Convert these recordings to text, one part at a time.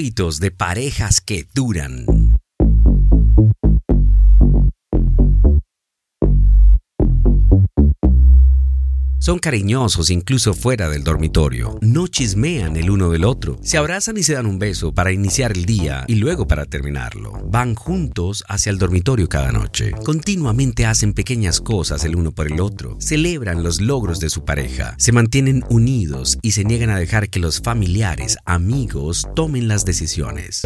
De parejas que duran. Son cariñosos incluso fuera del dormitorio. No chismean el uno del otro. Se abrazan y se dan un beso para iniciar el día y luego para terminarlo. Van juntos hacia el dormitorio cada noche. Continuamente hacen pequeñas cosas el uno por el otro. Celebran los logros de su pareja. Se mantienen unidos y se niegan a dejar que los familiares, amigos, tomen las decisiones.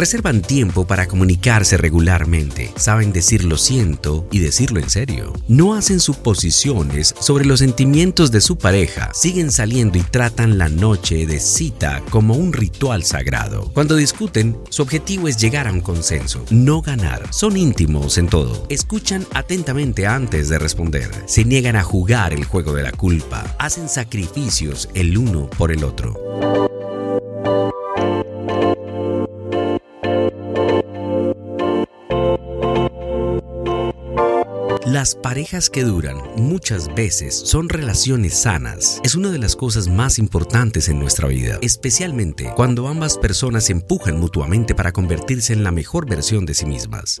Reservan tiempo para comunicarse regularmente, saben decir lo siento y decirlo en serio. No hacen suposiciones sobre los sentimientos de su pareja, siguen saliendo y tratan la noche de cita como un ritual sagrado. Cuando discuten, su objetivo es llegar a un consenso, no ganar. Son íntimos en todo, escuchan atentamente antes de responder, se niegan a jugar el juego de la culpa, hacen sacrificios el uno por el otro. Las parejas que duran muchas veces son relaciones sanas. Es una de las cosas más importantes en nuestra vida, especialmente cuando ambas personas se empujan mutuamente para convertirse en la mejor versión de sí mismas.